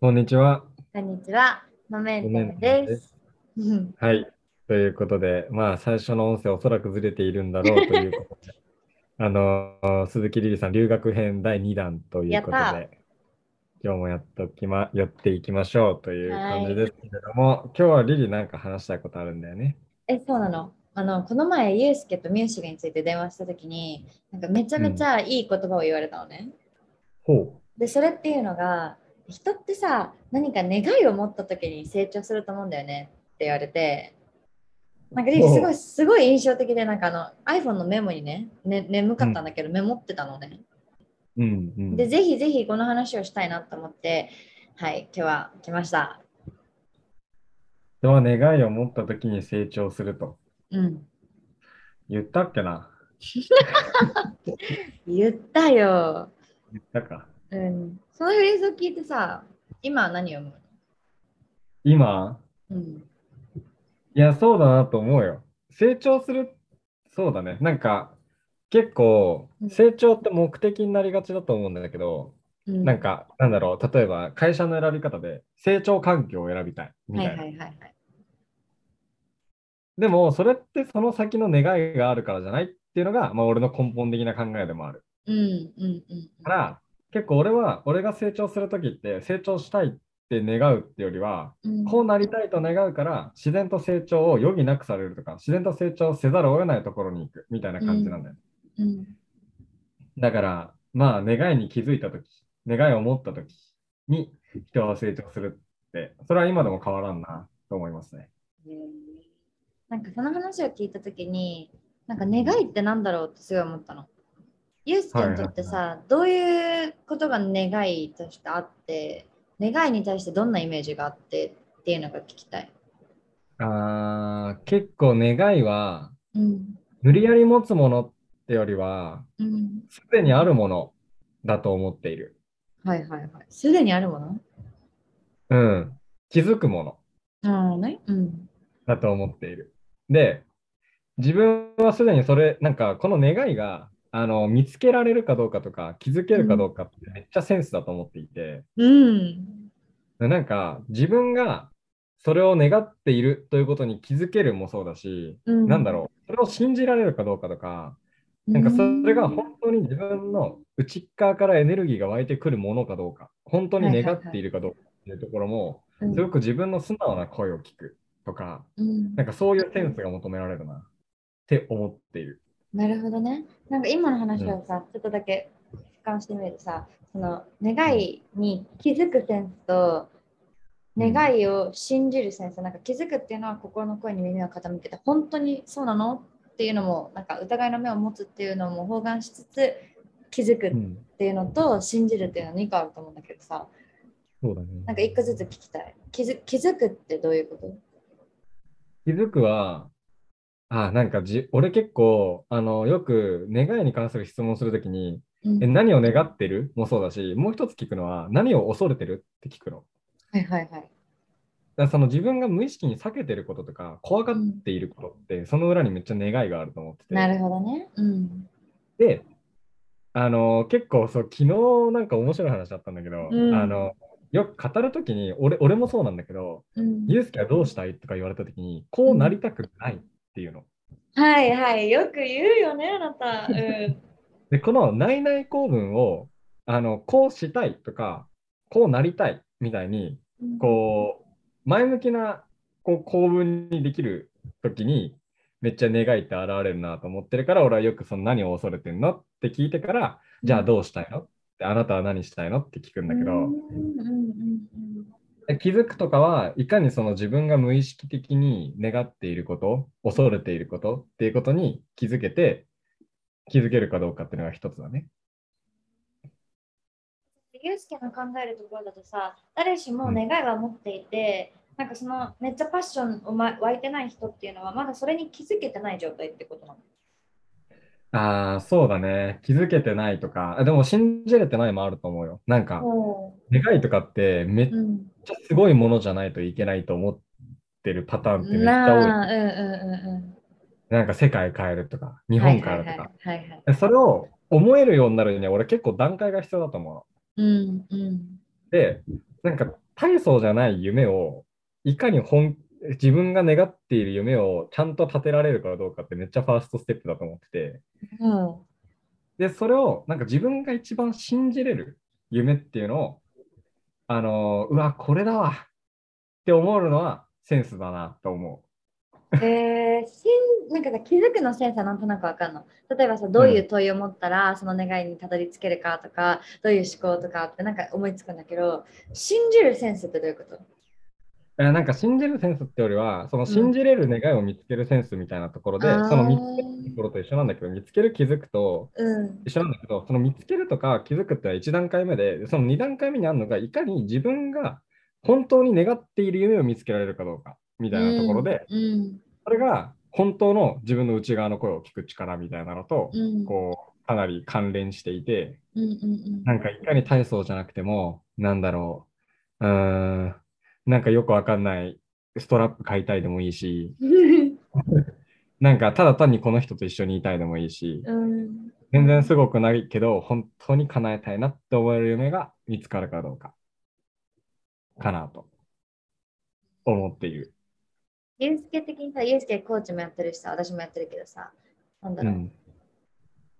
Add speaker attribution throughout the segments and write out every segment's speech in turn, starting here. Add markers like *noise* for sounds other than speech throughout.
Speaker 1: こんにちは。
Speaker 2: こんにちは。モメンタムです。うん
Speaker 1: はい。ということで、まあ、最初の音声おそらくずれているんだろうということで、*laughs* あの、鈴木リリさん、留学編第2弾ということで、今日もやっときま、やっていきましょうという感じですけれども、今日はリリなんか話したいことあるんだよね。
Speaker 2: え、そうなのあの、この前、ユうスケとミューシグについて電話したときに、なんかめちゃめちゃいい言葉を言われたのね。
Speaker 1: ほ
Speaker 2: で、それっていうのが、人ってさ、何か願いを持ったときに成長すると思うんだよねって言われて、なんかすごい、すごい印象的で、なんかあの iPhone のメモにね、ね眠かったんだけど、メモってたのね。
Speaker 1: う。うんうん。
Speaker 2: で、ぜひぜひこの話をしたいなと思って、はい、今日は来ました。
Speaker 1: 人は願いを持った時に成長すると。
Speaker 2: うん。
Speaker 1: 言ったっけな？*laughs*
Speaker 2: 言ったよ。
Speaker 1: 言ったか。
Speaker 2: うん。そのフレーズを聞いてさ、今は何を思う
Speaker 1: 今？
Speaker 2: のうん。
Speaker 1: いや、そうだなと思うよ。成長する、そうだね。なんか、結構
Speaker 2: うん、
Speaker 1: 成長って目的になりがちだと思うんだけど、
Speaker 2: うん、
Speaker 1: なんか、なんだろう、例えば会社の選び方で、成長環境を選びたい、み
Speaker 2: はい
Speaker 1: たいな。
Speaker 2: はいはいはい。
Speaker 1: でも、それってその先の願いがあるからじゃないっていうのが、まあ、俺の根本的な考えでもある。
Speaker 2: うんうんうん
Speaker 1: から、結構俺は、俺が成長するときって、成長したいって願うってよりは、
Speaker 2: うん。
Speaker 1: こうなりたいと願うから、自然と成長を余儀なくされるとか、自然と成長せざるを得ないところに行くみたいな感じなんだよ。
Speaker 2: うん。
Speaker 1: だから、まあ、願いに気づいたとき、願いを持ったときに人は成長するって、それは今でも変わらんなと思いますね。
Speaker 2: なんかその話を聞いたときに、なんか願いってなんだろうってすごい思ったの。ユースケにとってさ、
Speaker 1: は
Speaker 2: どういうことが願いとしてあって、願いに対してどんなイメージがあってっていうのが聞きたい。
Speaker 1: あー結構願いは、
Speaker 2: うん。
Speaker 1: 無理やり持つものってよりは、
Speaker 2: うん。
Speaker 1: すでにあるものだと思っている。
Speaker 2: はいはいはい。すでにあるもの？
Speaker 1: うん。気づくもの。
Speaker 2: ああね。うん。
Speaker 1: だと思っている。で、自分はすでにそれ、なんかこの願いがあの見つけられるかどうかとか気づけるかどうかってめっちゃセンスだと思っていて、
Speaker 2: うん。
Speaker 1: なんか自分がそれを願っているということに気づけるもそうだし、
Speaker 2: うん。
Speaker 1: なんだろう、それを信じられるかどうかとか、なんかそれが本当に自分の内側からエネルギーが湧いてくるものかどうか、本当に願っているかどうかっていうところも、
Speaker 2: うん、
Speaker 1: すごく自分の素直な声を聞くとか、
Speaker 2: うん。
Speaker 1: なんかそういうセンスが求められるなって思っている。
Speaker 2: なるほどね。なんか今の話をさ、ちょっとだけ俯瞰してみるとさ、その願いに気づくセンスと、願いを信じるセンス、なんか気づくっていうのは心の声に耳を傾けて、本当にそうなのっていうのも、なんか疑いの目を持つっていうのも包含しつつ、気づくっ
Speaker 1: うん、
Speaker 2: ていうのと信じるっていうのは2個あると思うんだけどさ、
Speaker 1: そうだね。
Speaker 2: なんか1個ずつ聞きたい。気づ気づくってどういうこと？
Speaker 1: 気づくは、あ、なんかじ、俺結構、あの、よく願いに関する質問するときに、
Speaker 2: うん
Speaker 1: え、何を願ってる？もそうだし、もう一つ聞くのは、何を恐れてる？って聞くの。
Speaker 2: はいはいはい。
Speaker 1: だその自分が無意識に避けてることとか、怖がっていることって、その裏にめっちゃ願いがあると思ってて。
Speaker 2: なるほどね。うん。
Speaker 1: で、あの、結構そう、昨日なんか面白い話だったんだけど、
Speaker 2: うん
Speaker 1: あの、よく語るときに、俺、俺もそうなんだけど、
Speaker 2: うん、
Speaker 1: ユースケはどうしたい？とか言われたときに、こうなりたくないっていうの。
Speaker 2: はいはい。よく言うよね、あなた。うん。*laughs*
Speaker 1: で、この内々公文を、あの、こうしたいとか、こうなりたいみたいに、こう、前向きなこう公文にできるときに、めっちゃ願いって現れるなと思ってるから、俺はよくその何を恐れてんのって聞いてから、じゃあどうしたいの？ってあなたは何したいの？って聞くんだけど、気づくとかはいかにその自分が無意識的に願っていること、恐れていることっていうことに気づけて、気づけるかどうかっていうのが一つだね。
Speaker 2: ユースケの考えるところだとさ、誰しも願いは持っていて、なんかそのめっちゃパッションを、ま、湧いてない人っていうのはまだそれに気づけてない状態ってことなの。
Speaker 1: ああ、そうだね。気づけてないとか、あでも信じれてないもあると思うよ。なんか、
Speaker 2: お
Speaker 1: 願いとかってめっ
Speaker 2: うん。
Speaker 1: ちゃすごいものじゃないといけないと思ってるパターンってめっちゃ
Speaker 2: なあ、
Speaker 1: 多い。
Speaker 2: うんうんうん
Speaker 1: なんか世界変えるとか、日
Speaker 2: うん。
Speaker 1: 本変えるとか。
Speaker 2: はいはいはい。
Speaker 1: でそれを思えるようになるには俺結構段階が必要だと思うの。
Speaker 2: うんうん。
Speaker 1: で、なんか大層じゃない夢を、いかに本自分が願っている夢をちゃんと立てられるかどうかってめっちゃファーストステップだと思ってて、
Speaker 2: うん。
Speaker 1: で、それをなんか自分が一番信じれる夢っていうのを、あのうわ、これだわって思うのはセンスだなと思う
Speaker 2: えー、しんなんかさ気づくのセンスはなんとなくわかんの。例えばさ、どういう問いを持ったらその願いにたどり着けるかとか、どういう思考とかってなんか思いつくんだけど、信じるセンスってどういうこと？
Speaker 1: なんか信じるセンスってよりは、その信じれる願いを見つけるセンスみたいなところで、
Speaker 2: あー
Speaker 1: その見つけるところと一緒なんだけど、見つける気づくと
Speaker 2: うん。
Speaker 1: 一緒なんだけど、その見つけるとか気づくってのは1段階目で、その2段階目にあるのが、いかに自分が本当に願っている夢を見つけられるかどうかみたいなところで、
Speaker 2: うん。
Speaker 1: それが本当の自分の内側の声を聞く力みたいなのと、
Speaker 2: うん。
Speaker 1: こう、かなり関連していて、
Speaker 2: うんうんうん。
Speaker 1: なんかいかに大層じゃなくても、なんだろう、うーん、なんかよくわかんないストラップ買いたいでもいいし、*laughs* なんかただ単にこの人と一緒にいたいでもいいし、
Speaker 2: うん。
Speaker 1: 全然すごくないけど、本当に叶えたいなって思える夢が見つかるかどうか、かなと思っている。
Speaker 2: ユースケ的にさ、ユースケコーチもやってるしさ、私もやってるけどさ、なんだろう、
Speaker 1: うん。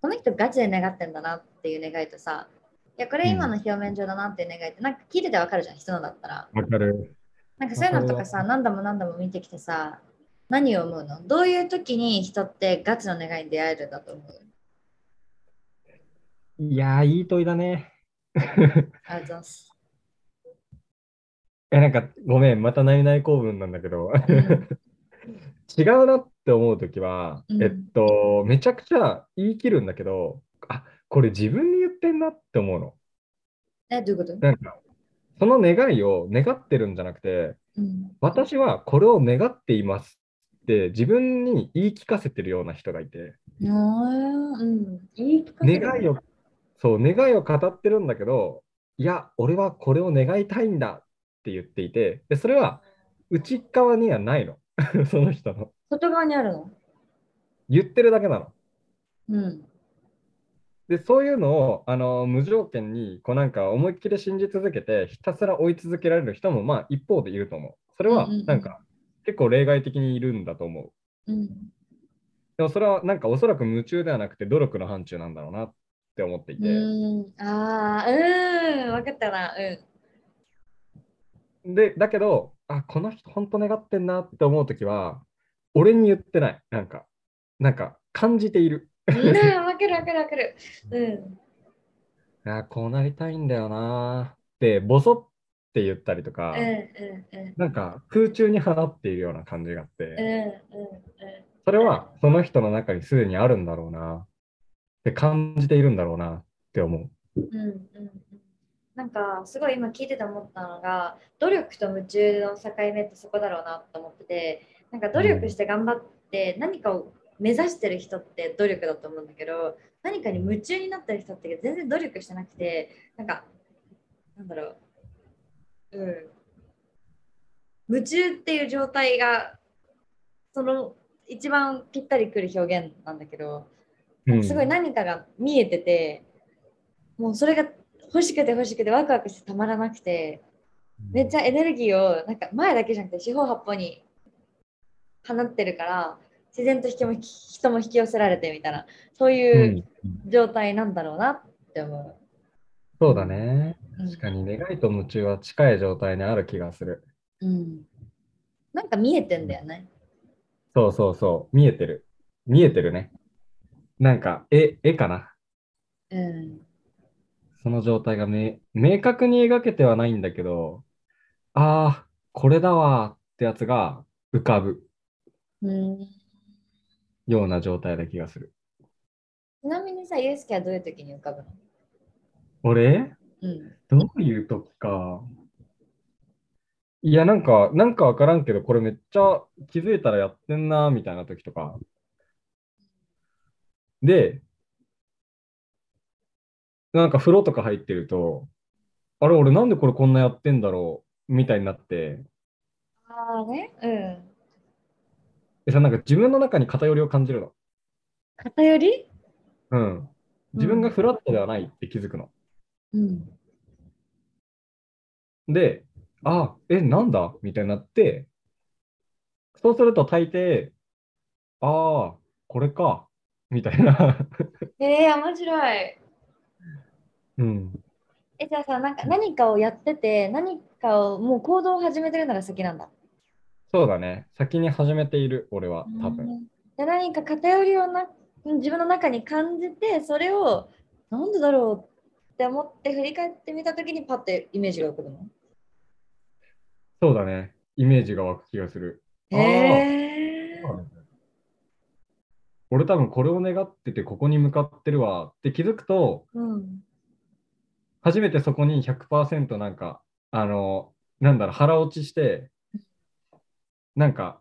Speaker 2: この人ガチで願ってんだなっていう願いとさ、いや、これ今の表面上だなっていう願いって、なんか聞いててわかるじゃん、人のだったら。
Speaker 1: わかる。
Speaker 2: なんかそういうのとかさ、何度も何度も見てきてさ、何を思うの？どういう時に人ってガチの願いに出会えるんだと思う？
Speaker 1: いやー、いい問いだね。
Speaker 2: ありがとうございます。*laughs*
Speaker 1: え、なんか、ごめん、また何々公文なんだけど、
Speaker 2: ん。
Speaker 1: 違うなって思うときは、
Speaker 2: うん。
Speaker 1: えっと、めちゃくちゃ言い切るんだけど、あ、これ自分に言ってんなって思うの。
Speaker 2: え、どういうこと？
Speaker 1: なんか、その願いを願ってるんじゃなくて、
Speaker 2: うん。
Speaker 1: 私はこれを願っていますって自分に言い聞かせてるような人がいて、願いを、そう、願いを語ってるんだけど、いや、俺はこれを願いたいんだって言っていて、で、それは内側にはないの。*laughs* その人の。
Speaker 2: 外側にあるの？
Speaker 1: 言ってるだけなの。
Speaker 2: うん。
Speaker 1: で、そういうのをあの無条件にこうなんか思いっきり信じ続けて、ひたすら追い続けられる人もまあ一方でいると思う。それはなんか結構例外的にいるんだと思う。
Speaker 2: うん。
Speaker 1: でもそれはなんかおそらく夢中ではなくて努力の範疇なんだろうなって思っていて。
Speaker 2: うん。ああ、うん。わかったな。うん。
Speaker 1: で、だけど、あ、この人本当願ってんなって思うときは、俺に言ってない。なんか、なんか感じている。
Speaker 2: うん、わかるわかるわかる。うん。
Speaker 1: あ、こうなりたいんだよなって、ボソって言ったりとか、
Speaker 2: うんうんうん。
Speaker 1: なんか空中に放っているような感じがあっ
Speaker 2: うん
Speaker 1: て、
Speaker 2: うんうん。
Speaker 1: それはその人の中にすでにあるんだろうなって感じているんだろうなって思う。
Speaker 2: うんうんうんなんかすごい今聞いてて思ったのが努力と夢中の境目ってそこだろうなと思っててなんか努力して頑張って何かを目指してる人って努力だと思うんだけど何かに夢中になってる人って全然努力してなくてなんかなんだろう。うん。夢中っていう状態がその一番ぴったりくる表現なんだけど
Speaker 1: うん。
Speaker 2: すごい何かが見えてて、もうそれが欲しくて欲しくてワクワクしてたまらなくて、めっちゃエネルギーをなんか前だけじゃなくて四方八方に放ってるから、自然と人も人も引き寄せられてみたいな、そう
Speaker 1: う
Speaker 2: いうん状態なんだろうなって思
Speaker 1: そうだね。
Speaker 2: う。うん
Speaker 1: 確かに願いと夢中は近い状態にある気がする。
Speaker 2: うん。なんか見えてんだよね。
Speaker 1: そうそうそう。見えてる。見えてるね。なんか絵、絵かな。
Speaker 2: うん。
Speaker 1: その状態がめ明確に描けてはないんだけど、ああ、これだわーってやつが浮かぶ
Speaker 2: うん、
Speaker 1: ような状態な気がする。
Speaker 2: ちなみにさ、ユースケはどういう時に浮かぶの？
Speaker 1: 俺？
Speaker 2: うん。
Speaker 1: どういう時か。いや、なんか、なんかわからんけど、これめっちゃ気づいたらやってんな、みたいな時とか。で、なんか風呂とか入ってると、あれ、俺なんでこれこんなやってんだろう、みたいになって、
Speaker 2: ああね？うん。
Speaker 1: でさ、なんか自分の中に偏りを感じるの？
Speaker 2: 偏り？
Speaker 1: うん。自分がフラットではないって気づくの。
Speaker 2: うん。
Speaker 1: で、あ、え、なんだ？みたいになって、そうすると大抵、ああ、これか、みたいな。
Speaker 2: えー、面白い。
Speaker 1: うん。
Speaker 2: え、じゃあさ、なんか何かをやってて、何かをもう行動を始めてるのが先なんだ。
Speaker 1: そうだね。先に始めている、俺は、多分。
Speaker 2: うんで何か偏りをな自分の中に感じて、それをなんでだろうって思って振り返ってみたときにパッてイメージが浮かぶの？
Speaker 1: そうだね。イメージが湧く気がする。
Speaker 2: へ
Speaker 1: そうなんだね俺多分これを願っててここに向かってるわって気づくと
Speaker 2: うん。
Speaker 1: 初めてそこに100%なんかあのなんだろう腹落ちしてなんか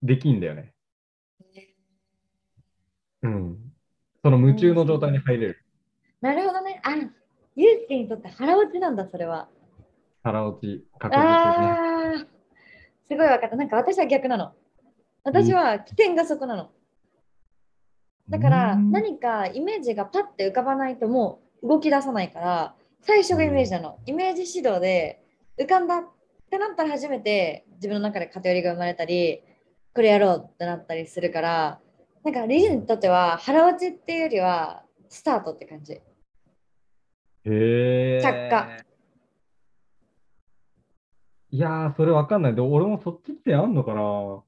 Speaker 1: できんだよね。うん。その夢中の状態に入れる。
Speaker 2: なるほどね。あ、ユうスケにとって腹落ちなんだ、それは。
Speaker 1: 腹落ち確実に。
Speaker 2: ああ、すごい分かった。なんか私は逆なの。私は起点がそこなの。だから
Speaker 1: うん
Speaker 2: 何かイメージがパッて浮かばないともう動き出さないから最初がイメージなの。イメージ指導で浮かんだってなったら初めて自分の中で偏りが生まれたりこれやろうってなったりするからなんかリズにとっては腹落ちっていうよりはスタートって感じ。
Speaker 1: へえ。
Speaker 2: 着火。
Speaker 1: いやー、それわかんない。で、俺もそっちってあんのかな？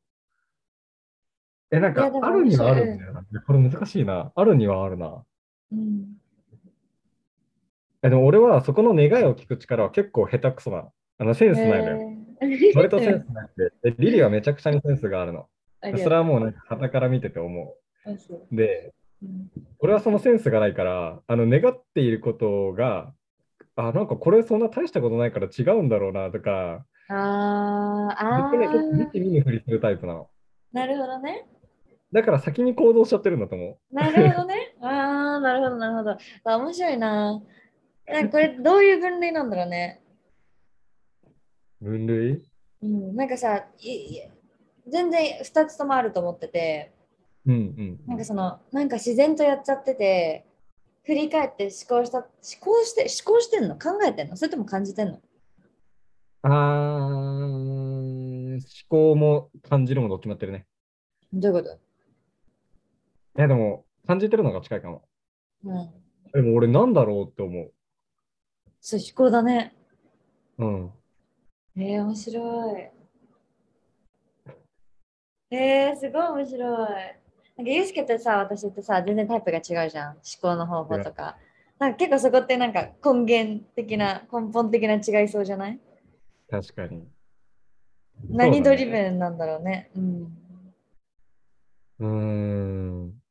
Speaker 1: え、なんかあるにはあるんだよな。これ難しいな。あるにはあるな。
Speaker 2: うん、
Speaker 1: え、でも俺はそこの願いを聞く力は結構下手くそなの。あの、センスないのよ。割とセンスなくて。で、リリーはめちゃくちゃにセンスがあるの。それはもうなんか、ら見てて思
Speaker 2: う
Speaker 1: う。で、
Speaker 2: うん
Speaker 1: 俺はそのセンスがないから、あの、願っていることが、あ、なんかこれそんな大したことないから違うんだろうなとか、
Speaker 2: あーあ
Speaker 1: ずっとね、結構見
Speaker 2: ー
Speaker 1: て見ぬふりするタイプなの。
Speaker 2: なるほどね。
Speaker 1: だから先に行動しちゃってるんだと思
Speaker 2: なるほどね。ああ、なるほど、なるほど。あ面白いな。なこれ、どういう分類なんだろうね。
Speaker 1: う。分類？
Speaker 2: うん、なんかさ、いい全然2つともあると思ってて、
Speaker 1: うんうん。
Speaker 2: なんかその、なんか自然とやっちゃってて、振り返って思考した、思考して、思考してんの？考えてんの？それとも感じてんの？
Speaker 1: あー、思考も感じるもどっちもやってるね。
Speaker 2: どういうこと？
Speaker 1: いや、でも、感じてるのが近いかも。
Speaker 2: うん。
Speaker 1: でも俺なんだろうって思
Speaker 2: そう、思考だね。
Speaker 1: う。うん。
Speaker 2: えー、面白い。えー、すごい面白い。なんか、ゆうすけとさ、私ってさ、全然タイプが違うじゃん。思考の方法とか。なんか結構そこってなんか根源的な、根本的な違いそうじゃない？
Speaker 1: 確かに。
Speaker 2: 何ドリベンなんだろうね。うん。
Speaker 1: うーん。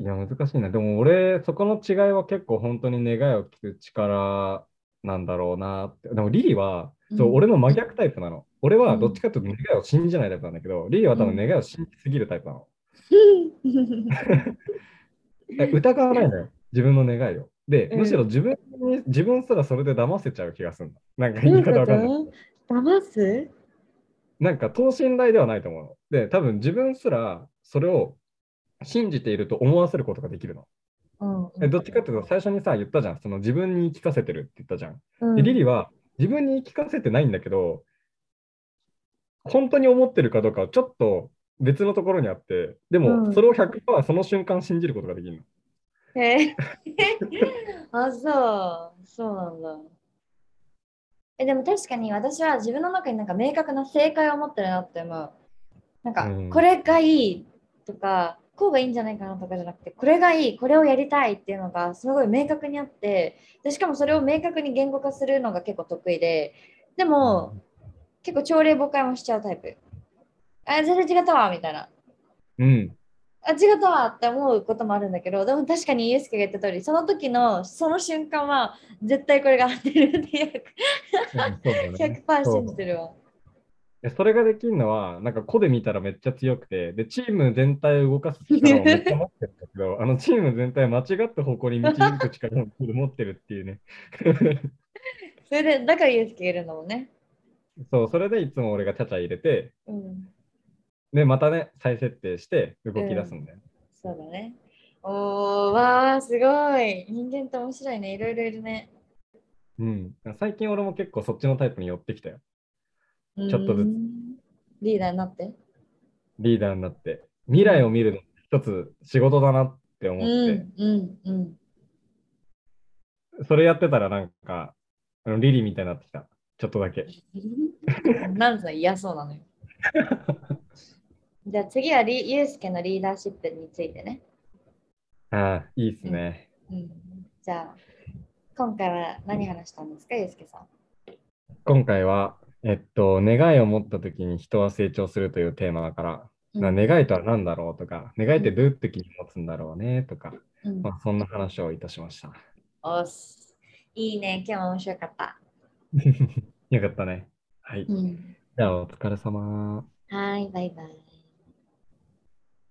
Speaker 1: いや、難しいな。でも俺、そこの違いは結構本当に願いを聞く力なんだろうなって。でもリリーは、そう、
Speaker 2: うん
Speaker 1: 俺の真逆タイプなの。俺は
Speaker 2: うん
Speaker 1: どっちかというと願いを信じないタイプなんだけど、リリーは多分願いを信じすぎるタイプなの。*laughs* え疑わないのよ、自分の願いを。で、
Speaker 2: うん
Speaker 1: むしろ自分に、自分すらそれで騙せちゃう気がするの。なんか言いう方わかんない。
Speaker 2: 騙す？
Speaker 1: なんか等身大ではないと思うの。で、多分自分すらそれを信じていると思わせることができるの。
Speaker 2: うん
Speaker 1: えどっちかっていうと最初にさ言ったじゃん。その自分に聞かせてるって言ったじゃん。
Speaker 2: うん
Speaker 1: でリリは自分に言い聞かせてないんだけど、本当に思ってるかどうかはちょっと別のところにあって、で
Speaker 2: うん
Speaker 1: もそれを100%その瞬間信じることができるの。
Speaker 2: へえ *laughs* あ、そう。そうなんだ。え、でも確かに私は自分の中になんか明確な正解を持ってるなって思う。なんか
Speaker 1: うん、
Speaker 2: これがいいとか、こうがいいんじゃないかなとかじゃなくて、これがいい、これをやりたいっていうのがすごい明確にあって、でしかもそれを明確に言語化するのが結構得意で、でも、結構朝礼誤解もしちゃうタイプ。あ、全然違ったわ、みたいな。
Speaker 1: うん。
Speaker 2: あ違ったわって思うこともあるんだけどでも確かにイエスケが言った通りその時のその瞬間は絶対これが合ってるっていう
Speaker 1: うんそうだね
Speaker 2: 100%信じてるわ。*laughs*
Speaker 1: でそれができるのは、なんか個で見たらめっちゃ強くて、で、チーム全体を動かす力をめっちゃ持ってるんだけど、あのチーム全体を間違った方向に導く力を持ってるっていうね。
Speaker 2: それでだからイエスケがいるんだもんね。
Speaker 1: そう、それでいつも俺がちゃちゃ入れて、
Speaker 2: うん、
Speaker 1: で、またね、再設定して動き出すんだよ。
Speaker 2: そうだね。おーわーすごい人間って面白いねいろいろいるね。
Speaker 1: うん。最近俺も結構そっちのタイプに寄ってきたよ。ちょっとずつ
Speaker 2: うんリーダーになって？
Speaker 1: リーダーになって。未来を見るの一つ仕事だなって思
Speaker 2: うん
Speaker 1: って、
Speaker 2: うんうん。
Speaker 1: それやってたらなんか、あのリリーみたいになってきた。ちょっとだけ。*laughs*
Speaker 2: なんか嫌そうなのよ。*laughs* じゃあ次はリユースケのリーダーシップについてね。
Speaker 1: ああ、いいっすね。
Speaker 2: うん、じゃあ今回は何話したんですか、ユースケさん？
Speaker 1: 今回は、えっと、願いを持った時に人は成長するというテーマから、な願いとは何だろうとか、願いってどういう時に持つんだろうねとか、
Speaker 2: うん
Speaker 1: まあ、そんな話をいたしました。
Speaker 2: おっすいいね、今日も面白かった。*laughs*
Speaker 1: よかったね。はい。
Speaker 2: うん、
Speaker 1: じゃあ、お疲れ様。
Speaker 2: はい、バイバイ。